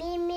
Mimi.